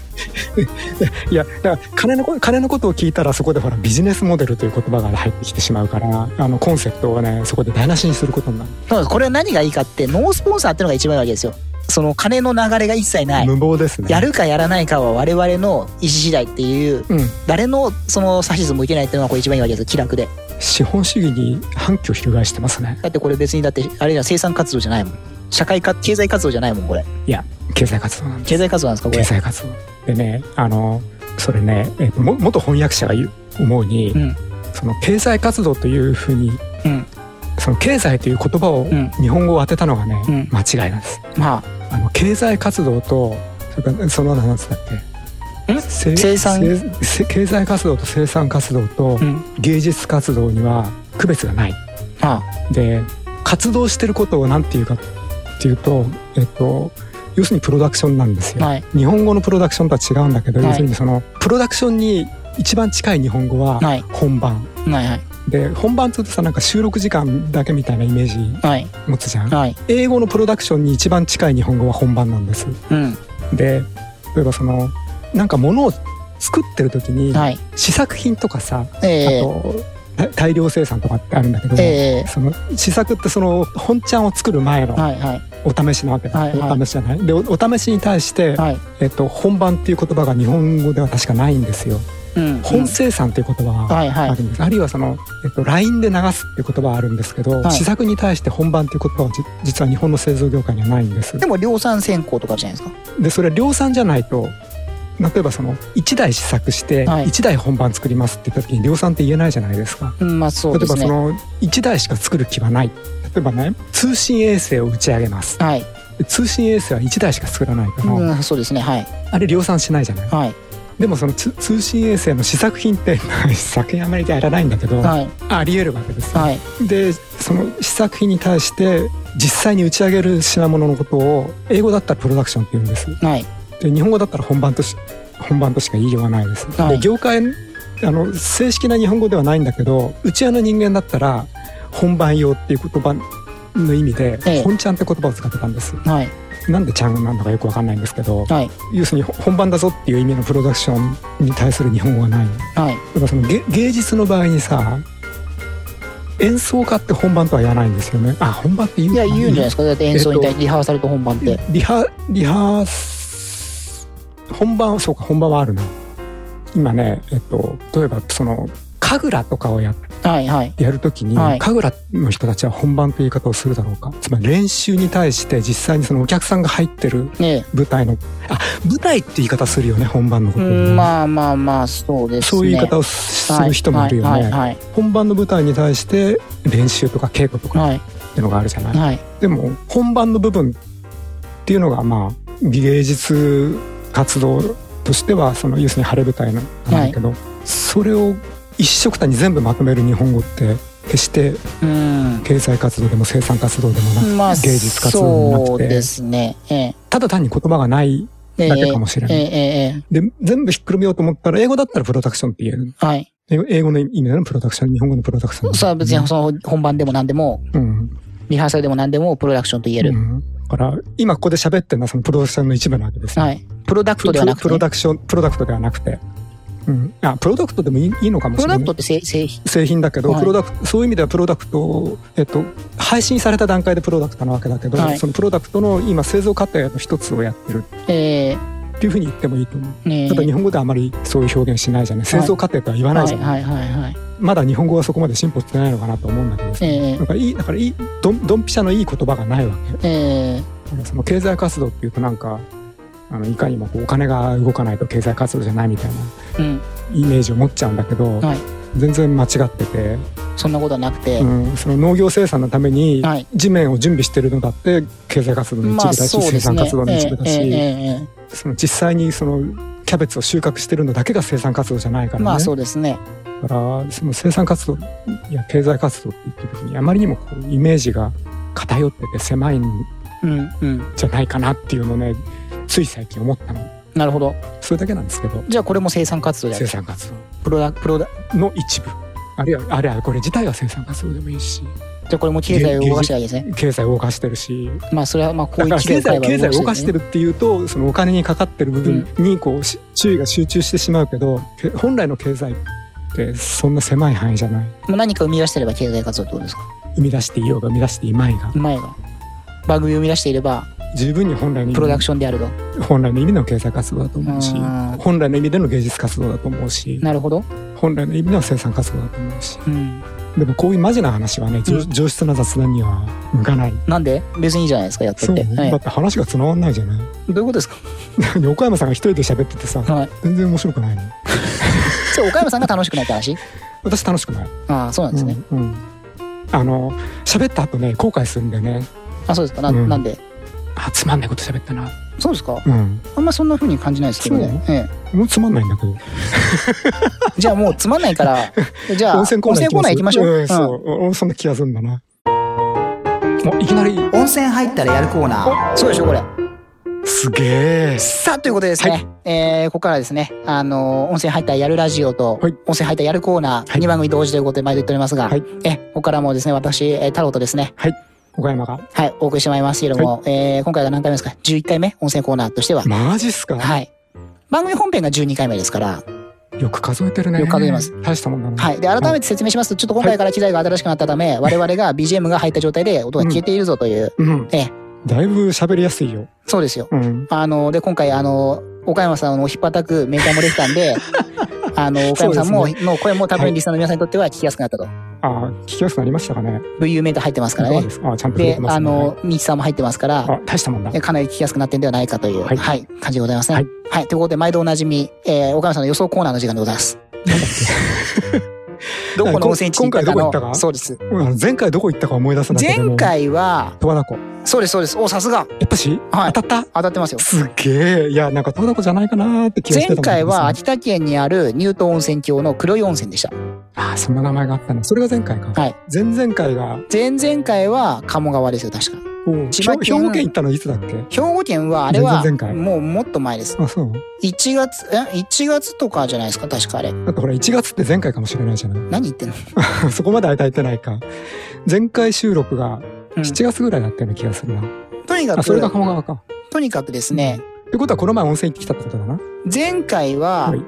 いやだから金のこ金のことを聞いたらそこでほらビジネスモデルという言葉が入ってきてしまうからあのコンセプトをねそこで台無しにすることになる。そうこれは何がいいかってノースポンサーってのが一番いいわけですよ。その金の流れが一切ない。無謀ですね。やるかやらないかは我々の意思次第っていううん。誰のその指図もいけないっていうのがこれ一番いいわけですよ気楽で資本主義に反旗を翻してますね。だってこれ別にだってあれじゃ生産活動じゃないもん。社会か経済活動じゃないもんこれ。いや経済活動なんです。経済活動なんですかこ経れ済活動。でねあのそれね、えっとも元翻訳者が言う思うに、うん。その経済活動というふうにうん。その経済という言葉を、うん。日本語を当てたのがね、うん。間違いなんです。まあ。の経済活動とそれからその何つったっけ？生産？経済活動と生産活動と芸術活動には区別がない。まで活動してることを何て言うかっていうとえっと要するにプロダクションなんですよ、あはい。日本語のプロダクションとは違うんだけど、はい。要するにそのプロダクションに一番近い日本語ははい。本番、はいはい。で本番っつうとさなんか収録時間だけみたいなイメージはい。持つじゃん。はい。英語のプロダクションに一番近い日本語は本番なんです。うん。で例えばそのなんか物を作ってる時にはい。試作品とかさ、ええ。あとた大量生産とかってあるんだけども、ええ。その試作ってその本ちゃんを作る前のはいはい。お試しなわけだ、はいはい。お試しじゃない。でおお試しに対して、はい。えっと、本番っていう言葉が日本語では確かないんですよ。うん本生産っていう言葉ははいはい。あるんです、あるいはその、えっと、LINE で流すっていう言葉はあるんですけど、はい。試作に対して本番っていう言葉はじ実は日本の製造業界にはないんです。でも量産先行とかじゃないですか。でそれ量産じゃないと例えばその1台試作してはい。1台本番作りますって言った時に量産って言えないじゃないですか。うんまあそう例えですね。ばその1台しか作る気はない。例えばね通信衛星を打ち上げます。はい。で通信衛星は1台しか作らないから、うんそうですね。はい。あれ量産しないじゃない。はい。でもそのつ通信衛星の試作品って試作品あまりやらないんだけど、はい。ありえるわけですよ、はい。でその試作品に対して実際に打ち上げる品物のことを英語だったらプロダクションって言うんです。はいで日本語だったら本番とし本番としか言いようがないです、はいで業界あの正式な日本語ではないんだけどうちわの人間だったら本番用っていう言葉の意味で、ええ。本ちゃんって言葉を使ってたんです。はい。なんでちゃんなんだかよくわかんないんですけどはい。要するに本番だぞっていう意味のプロダクションに対する日本語はない。はい。だからその芸芸術の場合にさ演奏家って本番とは言わないんですよね。あ本番って言ういや言うんじゃないいですか。だって演奏に対してリハーサルと本番って。リハリハース本番そうか本番はあるな。今ねえっと例えばその神楽とかをやはいはい。やるときに、はい。神楽の人たちは本番という言い方をするだろうか。つまり練習に対して実際にそのお客さんが入ってるね舞台のあ舞台って言い方するよね本番のこと。まあまあまあそうですね。そういう言い方をする人もいるよね、はいはい。本番の舞台に対して練習とか稽古とかはい。っていうのがあるじゃない、はい。でも本番の部分っていうのがまあ芸術活動としてはその要するに晴れ舞台なんだけど、それを一緒くたに全部まとめる日本語って決してうん。経済活動でも生産活動でもなく、まあ芸術活動でもなくてそうですね。えただ単に言葉がないえだけかもしれない。ええええで全部ひっくるめようと思ったら英語だったらプロダクションって言えるえはい。英語の意味でのプロダクション日本語のプロダクション。それは別にその本番でも何でもうん。リハーサルでも何でもプロダクションと言える、うん。だから今ここで喋ってるのはそのプロダクションの一部なわけですよはい。プロダクプトではなくて、プロダクションプロダクトではなくて、うん、あプロダクトでもいいいいのかもしれない。プロダクトって製製品。製品だけど、はい。プロダクトそういう意味ではプロダクトを、えっと、配信された段階でプロダクトなわけだけど、はい。そのプロダクトの今製造過程の一つをやってる。えっていうふうに言ってもいいと思う。ーねただ日本語ではあまりそういう表現しないじゃない。製造過程とは言わないじゃない、はいはいはいはいまだ日本語はそこまで進歩してないのかなと思うんだけどさ、えなんかいいだからいいドンドンピシャのいい言葉がないわけ。ー、え。だからその経済活動っていうとなんかあのいかにもお金が動かないと経済活動じゃないみたいなー、うん。イメージを持っちゃうんだけど、はい。全然間違ってて。そんなことはなくて、うん、その農業生産のためにはい。地面を準備してるのだって経済活動の一部だし、生産活動の一部だし、えええええその実際にそのキャベツを収穫してるのだけが生産活動じゃないからね。えまあそうですね。だからその生産活動や経済活動って言った時にあまりにもこうイメージが偏ってて狭いんうんうん。じゃないかなっていうのをねつい最近思ったのなるほど。それだけなんですけどじゃあこれも生産活動であ生る。産活プロダプロダ動の一部あるいはあるいはこれ自体は生産活動でもいいしじゃあこれも経済を動かしてるわけですね。経済を動かしてるしまあそれはまあこういう経済経済を動かしてる。るっていうとそのお金にかかってる部分にこうし注意が集中してしまうけどけ本来の経済ってそんな狭い範囲じゃない。何か生み出してれば経済活動ってことですか？生み出していようが生み出していまいが。前が。番組を生み出していれば十分に本来の意プロダク味ションであると。本来の意味の経済活動だと思うしうん。本来の意味での芸術活動だと思うしなるほど。本来の意味での生産活動だと思うし。うん。でもこういうマジな話はね上うん。上質な雑談には向かない。なんで？別にいいじゃないですか、やって。そう。ね、はい。だって話が繋がんないじゃない。どういうことですか？横山さんが一人で喋っててさはい。全然面白くないのそれ岡山さんが楽しくないって話？私楽しくない。ああ、そうなんですね。うんうん。あの喋った後ね後悔するんだよね。あ、そうですか。なうん。なんで？あつまんないこと喋ったな。そうですか。うん。あんまそんな風に感じないですけどね。ええ。もうつまんないんだけど。じゃあもうつまんないから、じゃあ温泉コーナー行きます。行きましょう。んうんそう。俺そんな気がするんだな。おいきなり。温泉入ったらやるコーナー。そうでしょ、これ。すげえ。さあ、ということでですね、はい。えー、ここからはですね、あのー温泉入ったらやるラジオと、はい。温泉入ったらやるコーナー、はい。2番組同時ということで毎度言っておりますが、はい。え、ここからもですね、私、えー太郎とですね、岡山が。はい、お送りしてまいりますけれども、えー、今回が何回目ですか ?11 回目温泉コーナーとしては。マジっすか、はい。番組本編が12回目ですから、よく数えてるね。よく数えます。大したもんだなはい。で、改めて説明しますと、ちょっと今回から機材が新しくなったため、我々が BGM が入った状態で音が消えているぞという、うん。ええだいぶ喋りやすいよそうですよ。うんあの、で、今回、あの、岡山さんを引っ叩くメーカーもできたんで、あの、岡山さんも、そうでの声も多分リスナーの皆さんにとっては聞きやすくなったと。あ聞きやすくなりましたかね VU メーター入ってますからねいかがで。すかあちゃんとでて、ますねあの、ミキさんも入ってますから、あ大したもんだえかなり聞きやすくなってんではないかという、は、はいい感じでございますね。ははいい。ということで、毎度おなじみ、えー、岡山さんの予想コーナーの時間でございます。どこの温泉地に行ったか今回どこ行ったの、か？そうです。うん前回どこ行ったか思い出すんだけども前回は、十和田湖そうです、そうです。お、さすが。やっぱし、はい当たった？当たってますよ。すっげえいやなんか十和田湖じゃないかなーって気がしてた前回はあ秋田県にある乳頭温泉郷の黒い温泉でした。あそんな名前があったのそれが前回かはい。前々回が前々回は鴨川ですよ、確か。お千葉県兵兵庫県行ったのいつだっけ？兵庫県は、あれはもうもっと前です。あそう。1月、え ?1 月とかじゃないですか、確かあれ。だってほら1月って前回かもしれないじゃない？何言ってんの？そこまで間空いてないか。前回収録がうん。7月ぐらいだったような気がするな、とにかあそれがく、鴨川か。とにかくですね、ってことはこの前温泉行ってきたってことだな。前回ははい、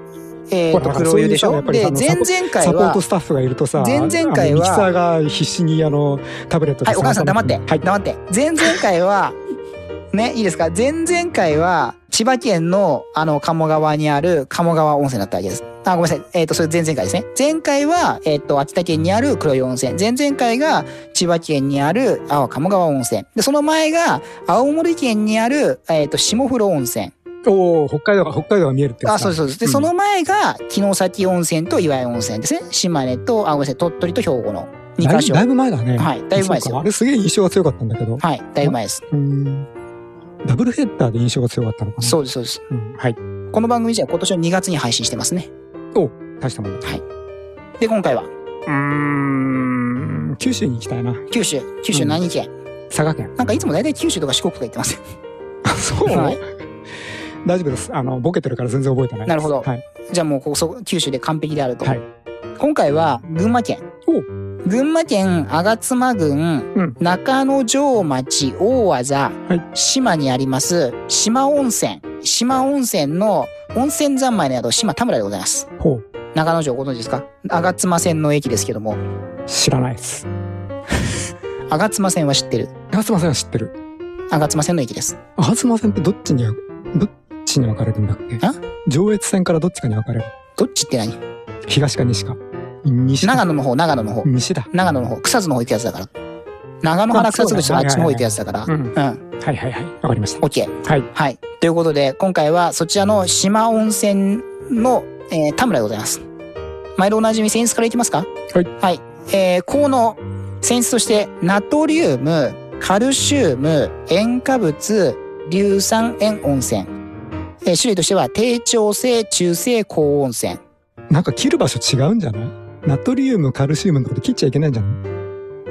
えっと、黒湯でしょ？そうで、前々回はサポート、スタッフがいるとさ前々回はミキサーが必死にあのタブレットではい、お母さん黙って、はい黙って。前々回は、ね、いいですか？前々回は、千葉県の、あの、鴨川にある鴨川温泉だったわけです。あ、ごめんなさい。えっ、と、それ前々回ですね。前回は、えっ、と、秋田県にある黒い温泉。前々回が、千葉県にある、あ、鴨川温泉。で、その前が、青森県にある、えっ、と、下風呂温泉。おお北海道が北海道が見えるってやあ、そうです、そうです。で、ん。その前が、城崎温泉と岩井温泉ですね。島根と、あ、ごめんなさい、鳥取と兵庫の2カ所。だいぶだいぶ前だね。はいだいぶ前です。よあれすげえ印象が強かったんだけど。はい、だいぶ前です。うーん。ダブルヘッダーで印象が強かったのかな。そうです、そうです。うん。はい。この番組じゃ今年の2月に配信してますね。大したもんだ。で、今回は、うーん。九州に行きたいな。九州、九州何県、佐賀県。なんかいつも大体九州とか四国とか言ってますよ。あそう、はい大丈夫です。あのボケてるから全然覚えてないなるほど。はい。じゃあもうここそ、九州で完璧であると。はい。今回は、群馬県。お。群馬県吾妻郡、うん。中之条町大技、はい。島にあります、島温泉。島温泉の温泉三昧の宿、島田村でございます。ほう。中之条ご存知ですか？吾妻線の駅ですけども、知らないです。吾妻線は知ってる。あすいません知ってる。吾妻線の駅です。あすいませんってどっちにどっちに分かれるんだっけ？あ上越線からどっちかに分かれる？どっちって何？東か西か西か長野の方、長野の方。西だ長野の方、草津の方行くやつだから。長野原草津口のあっちの方行くやつだから。うんうん。はいはいはいわかりました OK。はいはい。ということで、今回はそちらの島温泉の、えー、田村でございます。毎度おなじみセンスからいきますか？はい。はい。えー、効能、泉質として、ナトリウム、カルシウム、塩化物、硫酸塩温泉。えー種類としては、低調性、中性、高温泉。なんか切る場所違うんじゃない？ナトリウム、カルシウムのとこで切っちゃいけないんじゃな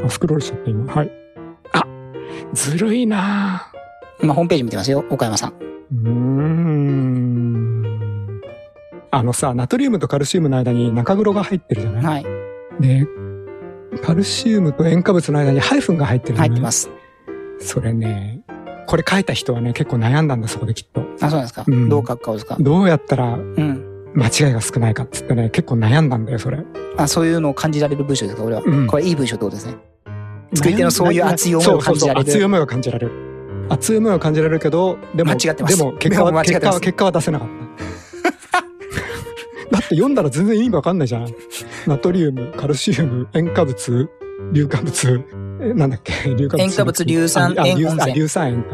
い？あ、スクロールしちゃった今。はい。あ、ずるいな今、ホームページ見てますよ、岡山さん。ぁうーん。あのさ、ナトリウムとカルシウムの間に中黒が入ってるじゃない？はい。で、カルシウムと塩化物の間にハイフンが入ってるじゃない？入ってます。それね、これ書いた人はね、結構悩んだんだ、そこできっと。あ、そうなんですか？うんどう書くかですか？どうやったらうん。間違いが少ないかっつってね、結構悩んだんだよ、それ。あ、そういうのを感じられる文章ですか、俺は。うんこれいい文章ってことですね。作り手のそういう熱い思いを感じられるそうそうそう熱い思いを感じられる。熱い思いを感じられるけど、でも、間違ってますでも結果は、結果は、結果は出せなかった。だって読んだら全然意味わかんないじゃん。ナトリウム、カルシウム、塩化物、硫化物、えなんだっけ、硫化物。塩化物硫酸塩温泉硫酸塩か。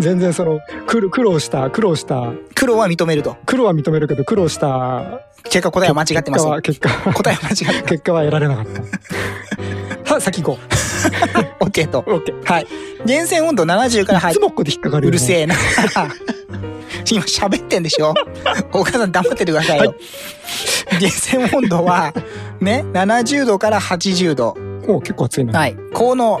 全然その、苦労苦労した、苦労した、黒は認めると。苦労は認めるけど、苦労した結果答えは間違ってます。結果は、結果は、答えは間違ってます。結果は得られなかった。は、先行こ OK と。う。オッケー。はい。源泉温度70から入いつもここで引っかかる。うるせえな。今喋ってんでしょ？お母さん黙っててくださいよ。源泉温度は、ね、70度から80度。お結構熱いね。はい。効能。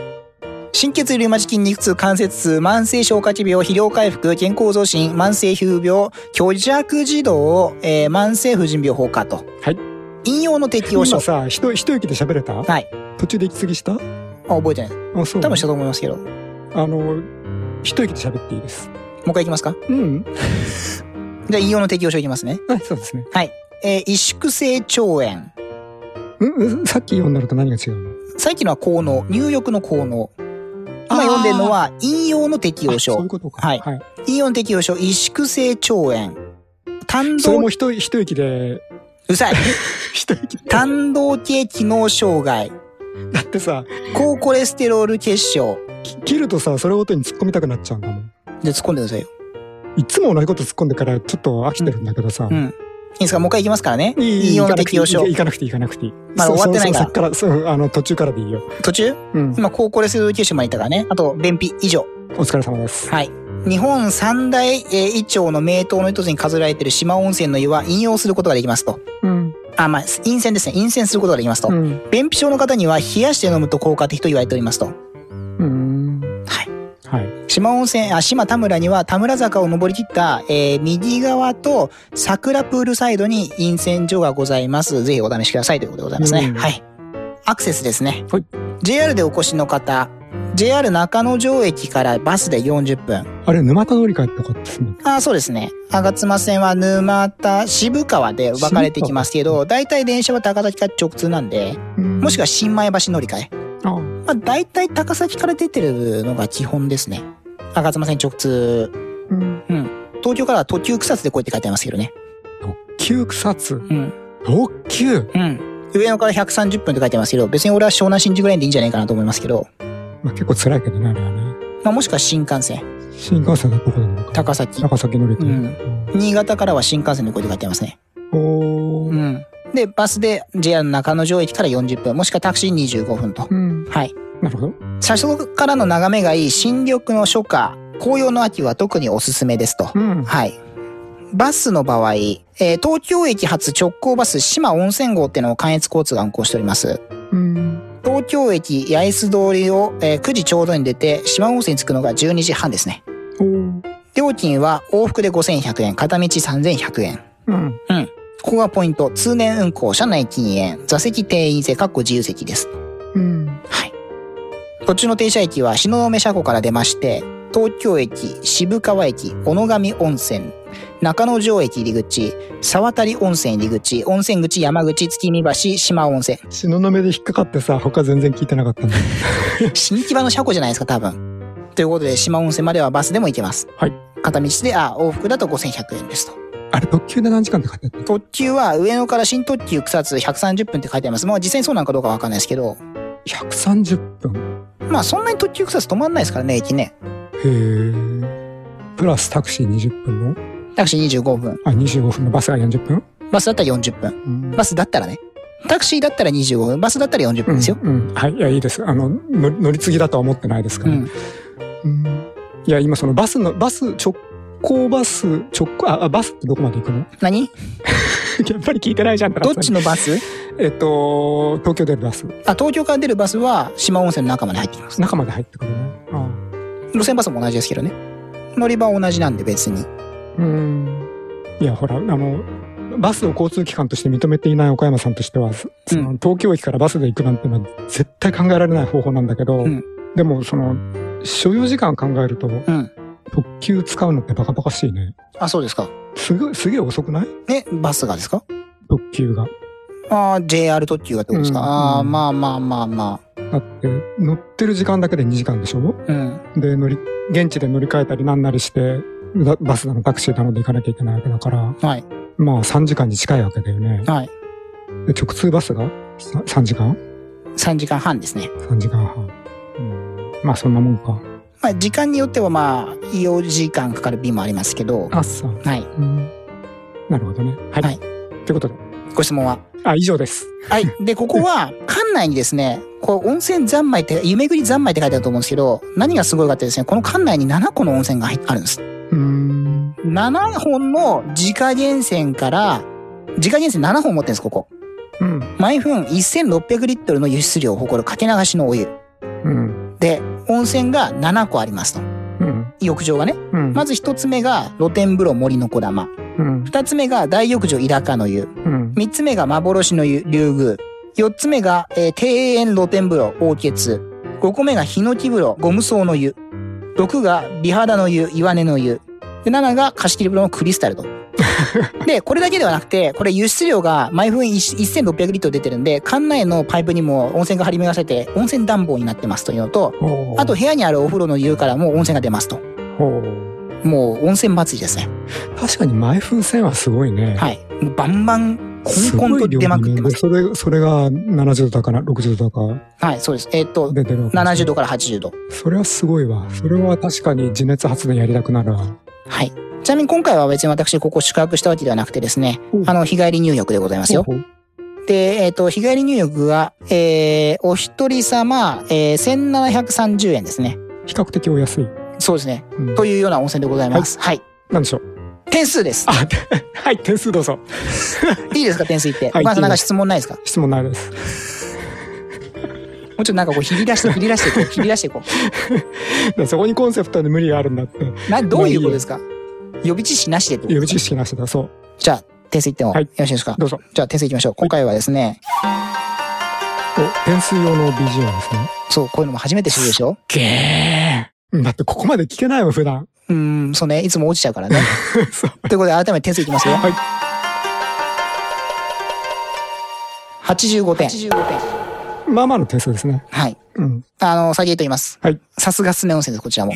心血リウマチ筋肉痛、関節痛、慢性消化器病、肥料回復、健康増進、慢性皮膚病、虚弱児童、えー慢性婦人病放火と。はい。引用の適用書。今さ、一一息で喋れた？はい。途中で息継ぎした？あ、覚えてない。あ、そう。多分したと思いますけど。もあの、一息で喋っていいです。う一回いきますか？うん。じゃあ引用の適用書いきますね。はい、そうですね。はい。えー萎縮性腸炎。うんうん、さっき読んだのと何が違うの？さっきのは効能、入浴の効能。今読んでるのは引用の適用書あそういう。ことか。はいはい。引用の適用書、萎縮性腸炎。単動、それも一一息で、うるさい。一息で。単動系機能障害。だってさ、高コレステロール結晶。き切るとさ、それごとに突っ込みたくなっちゃうんだもん。で、突っ込んでくださいよ。いつも同じこと突っ込んでからちょっと飽きてるんだけどさ。うん。いいですか？もう一回いきますからね。いい引用の適用書行。かなくていい、行かなくていい。まだ終わってないからそっきから、そう、あの、途中からでいいよ。途中？うん。今、高コレステロール結晶までいったからね。あと、便秘以上。お疲れ様です。はい。日本三大、えー、胃腸の名湯の一つに数えられている島温泉の湯は飲用することができますと。うん。あ、まあ、陰泉ですね。陰泉することができますと。うん。便秘症の方には冷やして飲むと効果的と言われておりますと。うん。はい。はい。島温泉、あ、島田村には田村坂を登り切った、えー右側と桜プールサイドに陰泉所がございます。ぜひお試しくださいということでございますね。うんはい。アクセスですね。はい。JR でお越しの方、JR 中野城駅からバスで40分。あれ、沼田乗り換えってことですね。あーそうですね。吾妻線は沼田、渋川で分かれてきますけど、大体電車は高崎から直通なんで、もしくは新米橋乗り換え。あまあ、大体高崎から出てるのが基本ですね。吾妻線直通。うん。うん。東京からは特急草津でこうやって書いてありますけどね。特急草津？うん。特急？うん。上野から130分って書いてますけど、別に俺は湘南新宿ラインでいいんじゃないかなと思いますけど、まあ結構辛いけどね、あれはね。まあもしくは新幹線、新幹線がどこで乗るか。高崎。高崎乗り換え。新潟からは新幹線でこうやって書いてますね。おー。うん。で、バスで JR 中野城駅から40分、もしくはタクシー25分と。うん。はい。なるほど。車窓からの眺めがいい新緑の初夏、紅葉の秋は特におすすめですと。うん。はい。バスの場合、えー東京駅発直行バス島温泉号っていうのを関越交通が運行しております。うん。東京駅八重洲通りを、えー9時ちょうどに出て、島温泉に着くのが12時半ですね。料金は往復で5100円、片道3100円。うん。うん。ここがポイント。通年運行、車内禁煙、座席定員制、かっこ自由席です。うん。はい。途中の停車駅は東雲車庫から出まして、東京駅、渋川駅、小野上温泉、中野城駅入り口、沢渡温泉入り口、温泉口、山口、月見橋、島温泉。東雲で引っかかってさ、他全然聞いてなかったんだ。新木場の車庫じゃないですか、多分。ということで、島温泉まではバスでも行けます。はい。片道で、あ、往復だと5100円ですと。あれ、特急で何時間って書いてあった？特急は上野から新特急草津130分って書いてあります。まあ実際にそうなのかどうかわかんないですけど、130分？まあそんなに特急草津止まんないですからね、駅ね。へえ。プラスタクシー20分の？タクシー25分。あ、25分の？バスが40分？バスだったら40分。うんバスだったらね。タクシーだったら25分、バスだったら40分ですよ。うん。うんはい。いや、いいです。あの、乗り乗り継ぎだとは思ってないですから。うん。うんいや、今そのバスの、バス、直行バス、直行、あ、あバスってどこまで行くの？何？やっぱり聞いてないじゃん、どっちのバス？えっと、東京出るバス。あ、東京から出るバスは島温泉の中まで入ってきます。中まで入ってくるね。あ路線バスも同じですけどね。乗り場は同じなんで別に。あうん。いや、ほら、あの、バスを交通機関として認めていない岡山さんとしては、そその東京駅からバスで行くなんてのは絶対考えられない方法なんだけど、うんでもその、所要時間考えると、うん。特急使うのってバカバカしいね。あ、そうですか。すごい、すげえ遅くない？え、バスがですか？特急が。ああ、JR 特急がってことですか？うんああ、うんまあまあまあまだって、乗ってる時間だけで2時間でしょ？あ。うん。で、乗り、現地で乗り換えたりなんなりして、ババスだのタクシーだので行かなきゃいけないわけだから、はい。まあ3時間に近いわけだよね。はい。で直通バスが？さ3時間？3時間半ですね。?3 時間半。うん、まあそんなもんか。まあ、時間によってはまあ、4時間かかる便もありますけど、あ、そう。はい。うん。なるほどね。はい。はいということで。ご質問は？あ、以上です。はい。で、ここは、館内にですね、こう、温泉三昧って、夢ぐり三昧って書いてあると思うんですけど、何がすごいかってですね、この館内に7個の温泉があるんです。うーん。7本の自家源泉から、自家源泉7本持ってるんです、ここ。うん。毎分1600リットルの輸出量を誇るかけ流しのお湯。うん。で、温泉が7個ありますと。うん。浴場がね。うん。まず1つ目が露天風呂森の小玉。うん。2つ目が大浴場イラカの湯。うん。3つ目が幻の湯竜宮。4つ目が、えー庭園露天風呂王傑。5個目がヒノキ風呂ゴム草の湯。6が美肌の湯岩根の湯。で、7が貸し切り風呂のクリスタルと。で、これだけではなくて、これ輸出量が毎分1600リットル出てるんで、館内のパイプにも温泉が張り巡らされて、温泉暖房になってますというのと、あと、部屋にあるお風呂の湯からも温泉が出ますと。もう温泉祭りですね。確かに毎分線はすごいね。はい。もうバンバン、コすンコンと出まくってます。でそれ、それが70度だから60度だかはい、そうです。えーっと、出てるわけですね70度から80度。それはすごいわ。それは確かに地熱発電やりたくなるわ。はい。ちなみに今回は別に私ここ宿泊したわけではなくてですねう、んあの、日帰り入浴でございますよ。で、えっ、と、日帰り入浴は、えー、お一人様、えー、1730円ですね。比較的お安い。そうですね。うんというような温泉でございます。はい。なんでしょう？点数です。あ、で はい、点数どうぞ。いいですか？点数言って。はいまずなんか質問ないですか？も質問ないです。うちょっとなんかこう、ひり出して、ひり出していこう。ひり出していこ でそこにコンセプトで無理があるんだって。う。な、どういうことですか？予備知識なしでってこと予備知識なしだ。そう。じゃあ、点数言っても、はいよろしいですか？どうぞ。じゃあ点数いきましょう。今回はですね、お、点数用の BGM ですね。そう、こういうのも初めて知るでしょ？げー。だってここまで聞けないもん、普段。うーん、そうね、いつも落ちちゃうからね。そう。ということで、改めて点数いきますよ。はい。85点。まあまあの点数ですね。はい。うん。あの、先へと言います。はい。さすがすね温泉です、こちらも。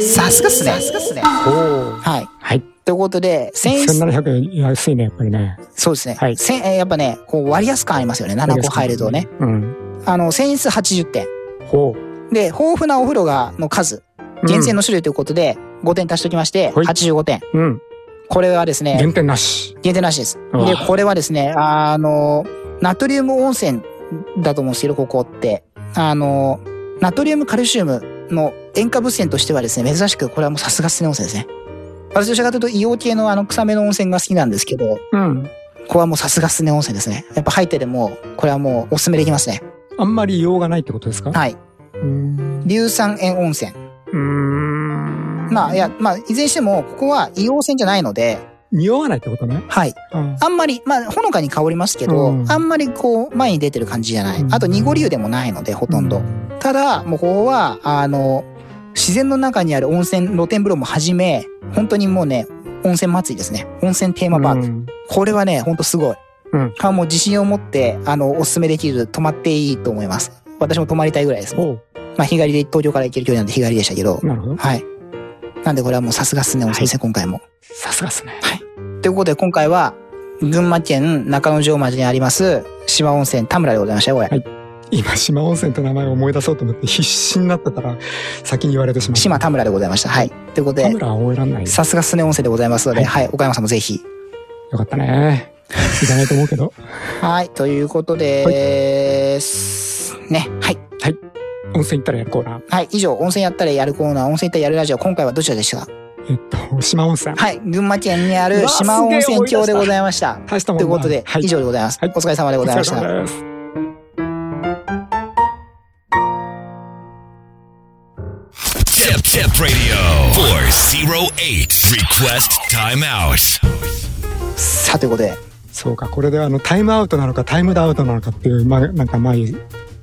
さすがっすね。さすがっすね。おお。はい。はい。ということで、千円、1700円安いね、やっぱりね。そうですね。はい千えーやっぱね、こう割安感ありますよね。7個入るとね。。うん。あの、千円数80点。ほう。で、豊富なお風呂が、の数、源泉の種類ということで、5点足しておきまして、はい85点。うん。これはですね、減点なし。限定なしです。で、これはですね、あの、ナトリウム温泉だと思うんですけど、ここって。あの、ナトリウムカルシウムの塩化物泉としてはですね、珍しく、これはもうさすがスネ温泉ですね。私どちらかというと硫黄系のあの臭めの温泉が好きなんですけど、うん。これはもうさすがスネ温泉ですね。やっぱ入ってでも、これはもうおすすめできますね。あんまり用がないってことですか？はい。硫酸塩温泉。うーん。まあ、いや、まあ、いずれにしても、ここは硫黄泉じゃないので、匂わないってことね。はい。うん。あんまり、まあ、ほのかに香りますけど、うんあんまりこう、前に出てる感じじゃない。うんあと、濁り湯でもないので、ほとんど。ただ、もうここは、あの、自然の中にある温泉、露天風呂もはじめ、本当にもうね、温泉祭りですね。温泉テーマパーク。うんこれはね、ほんとすごい。うんあもう自信を持って、あの、おすすめできる、泊まっていいと思います。私も泊まりたいぐらいですまあ、日帰りで東京から行ける距離なんで日帰りでしたけど。なるほど。はい。なんでこれはもうさすがっすね、温泉ですね、今回も。さすがっすね。ということで今回は、群馬県中之条町にあります、島温泉田村でございましたよ、これ。はい今、島温泉って名前を思い出そうと思って必死になってたら、先に言われてしまった。島田村でございました。はい。ということで、田村は覚えらんない。さすがすね温泉でございますので、はい、岡山さんもぜひ。よかったね。いかないと思うけど。はい、ということです。ね。はい。温泉行ったらやるコーナー。はい。以上、温泉やったらやるコーナー、温泉行ったらやるラジオ、今回はどちらでした？かえっと、島温泉。はい。群馬県にある島温泉郷でございました。大したもんだということで、はい以上でございます。はいお疲れ様でございました。お疲れ様です。Tip Tip Radio 408. Request timeout. さあ、ということで、そうか、これであの、タイムアウトなのか、タイムダウトなのかっていう、まあ、なんか前、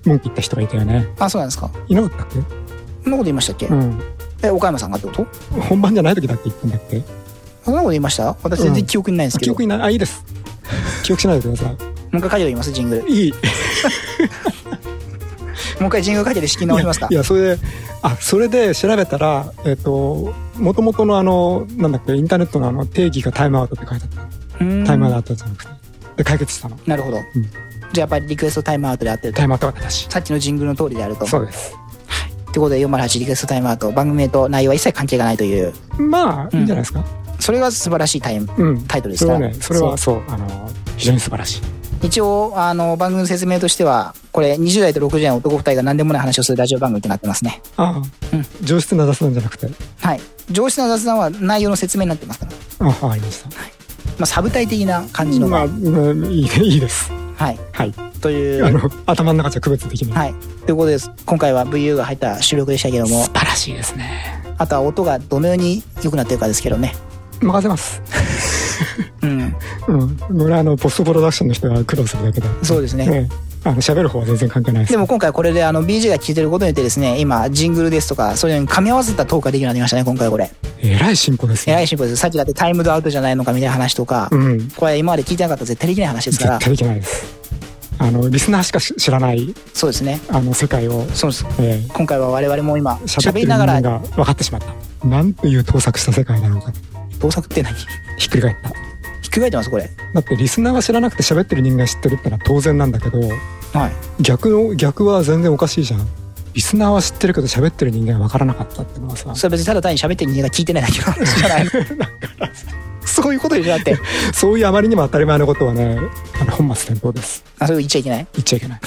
文句言った人がいたよね。あ、そうなんですか。いなかったっけ？そんなこと言いましたっけ、うん。え、岡山さんがってこと？本番じゃない時だって言ったんだっけ？そんなこと言いました？私全然記憶にないんですけど。記憶にない。あ、いいです。記憶しないでくださもう一回書いておきます、ジングル。もうい。いい。一回ジングル書いてで仕切り直しますか？いや、それで、あ、それで調べたら、えっ、と、もともとのあの、なんだっけ、インターネットのあの定義がタイムアウトって書いてあっうーんた。タイムアウトじゃなくて。で、解決したの。なるほど。じゃあやっぱりリクエストタイムアウトであってるとタイ。ムアウトが正しい。さっきのジングルの通りであると。そうです。ってことで408リクエストタイムアウト。番組名と内容は一切関係がないという、まあ、いいんじゃないですか？それが素晴らしいタイム。うん。タイトルですからそれはね、それはそう、あの、非常に素晴らしい。一応、あの、番組の説明としては、これ20代と60代の男2人が何でもない話をするラジオ番組となってますね。ああ、うん上質な雑談じゃなくて？はい。上質な雑談は内容の説明になってますから。あ、わかりました。まあ、サブタイ的な感じのが。まあ、うんいいね、いいです。はい。はい。という。あの、頭の中じゃ区別できない。はい。ということです。今回は VU が入った収録でしたけども素、晴らしいですね。あとは音がどのように良くなってるかですけどね。任せます。うん。うん。これはあの、ポストプロダクションの人が苦労するだけで。そうですね。ええ。あの、喋る方は全然関係ないです。でも今回これであの BG が聞いてることによってですね、今ジングルですとか、そういうのに噛み合わせたトークができるようになりましたね、今回これ。えらい進歩ですよ。えらい進歩です。さっきだってタイムドアウトじゃないのかみたいな話とか、うん。これ今まで聞いてなかったら絶対できない話ですから絶、対できないです。あの、リスナーしかし知らない、そうですね。あの、世界を、そうです。ええ今回は我々も今喋りながら間が分かってしまった。なんていう盗作した世界だろうか。盗作って何？ひっくり返った。ひっくり返ってますこれ。だってリスナーが知らなくて喋ってる人間知ってるってのは当然なんだけど、はい。逆の、逆は全然おかしいじゃん。リスナーは知ってるけど喋ってる人間は分からなかったってのはさ、それは別にただ単に喋ってる人間が聞いてないだけの話じゃないの。そういうことでしょだって。そういうあまりにも当たり前のことはね、あの本末転倒です。あ、そう言っちゃいけない？言っちゃいけない。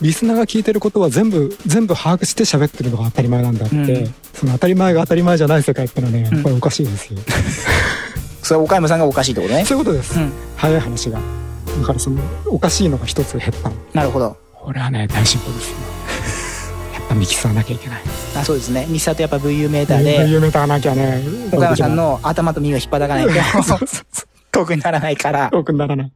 リスナーが聞いてることは全部、全部把握して喋ってるのが当たり前なんだって、うんその当たり前が当たり前じゃない世界ってのはね、やっぱりおかしいですよ。それは岡山さんがおかしいってことね。そういうことです。うん。早い話が。だからその、おかしいのが一つ減ったの。なるほど。これはね、大進歩ですよ。ミキサーなきゃいけない。あ、そうですね。ミサとやっぱ VU メーターで、有名ターなきゃね、岡山さんの頭と耳を引っ張かないと、遠くにならないから。遠くにならない。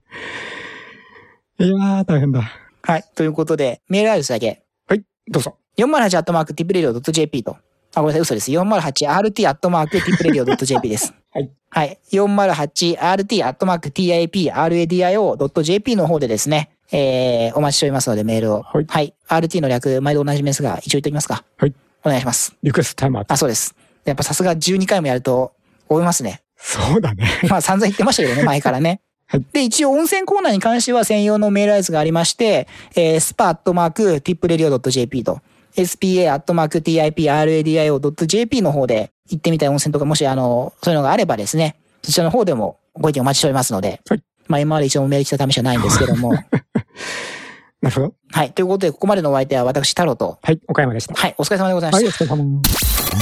いやー、大変だ。はい。ということで、メールアドレスだけ。はい、どうぞ。408アットマーク tipradio .jp と。あ、ごめんなさい、嘘です。408rt アットマーク tipradio .jp です。はい。はい。408rt アットマーク tipradio.jp の方でですね、えー、お待ちしておりますのでメールを。はいはい。RT の略、毎度おなじみですが、一応言っておきますか。はい。お願いします。リクエストタイムア。あ、そうです。やっぱさすが12回もやると、思いますね。そうだね。まあ散々言ってましたけどね、前からね。はいで、一応温泉コーナーに関しては専用のメールアドレスがありまして、えー、spa.tipradio.jp と、spa.tipradio.jp の方で行ってみたい温泉とか、もしあの、そういうのがあればですね、そちらの方でもご意見お待ちしておりますので、はいまあ今まで一応もメール来た試しはないんですけども、なるほど。はい。ということで、ここまでのお相手は私、太郎と、はい、岡山でした。はい、お疲れ様でございましたはい、お疲れ様。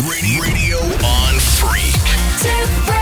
Radio on 3.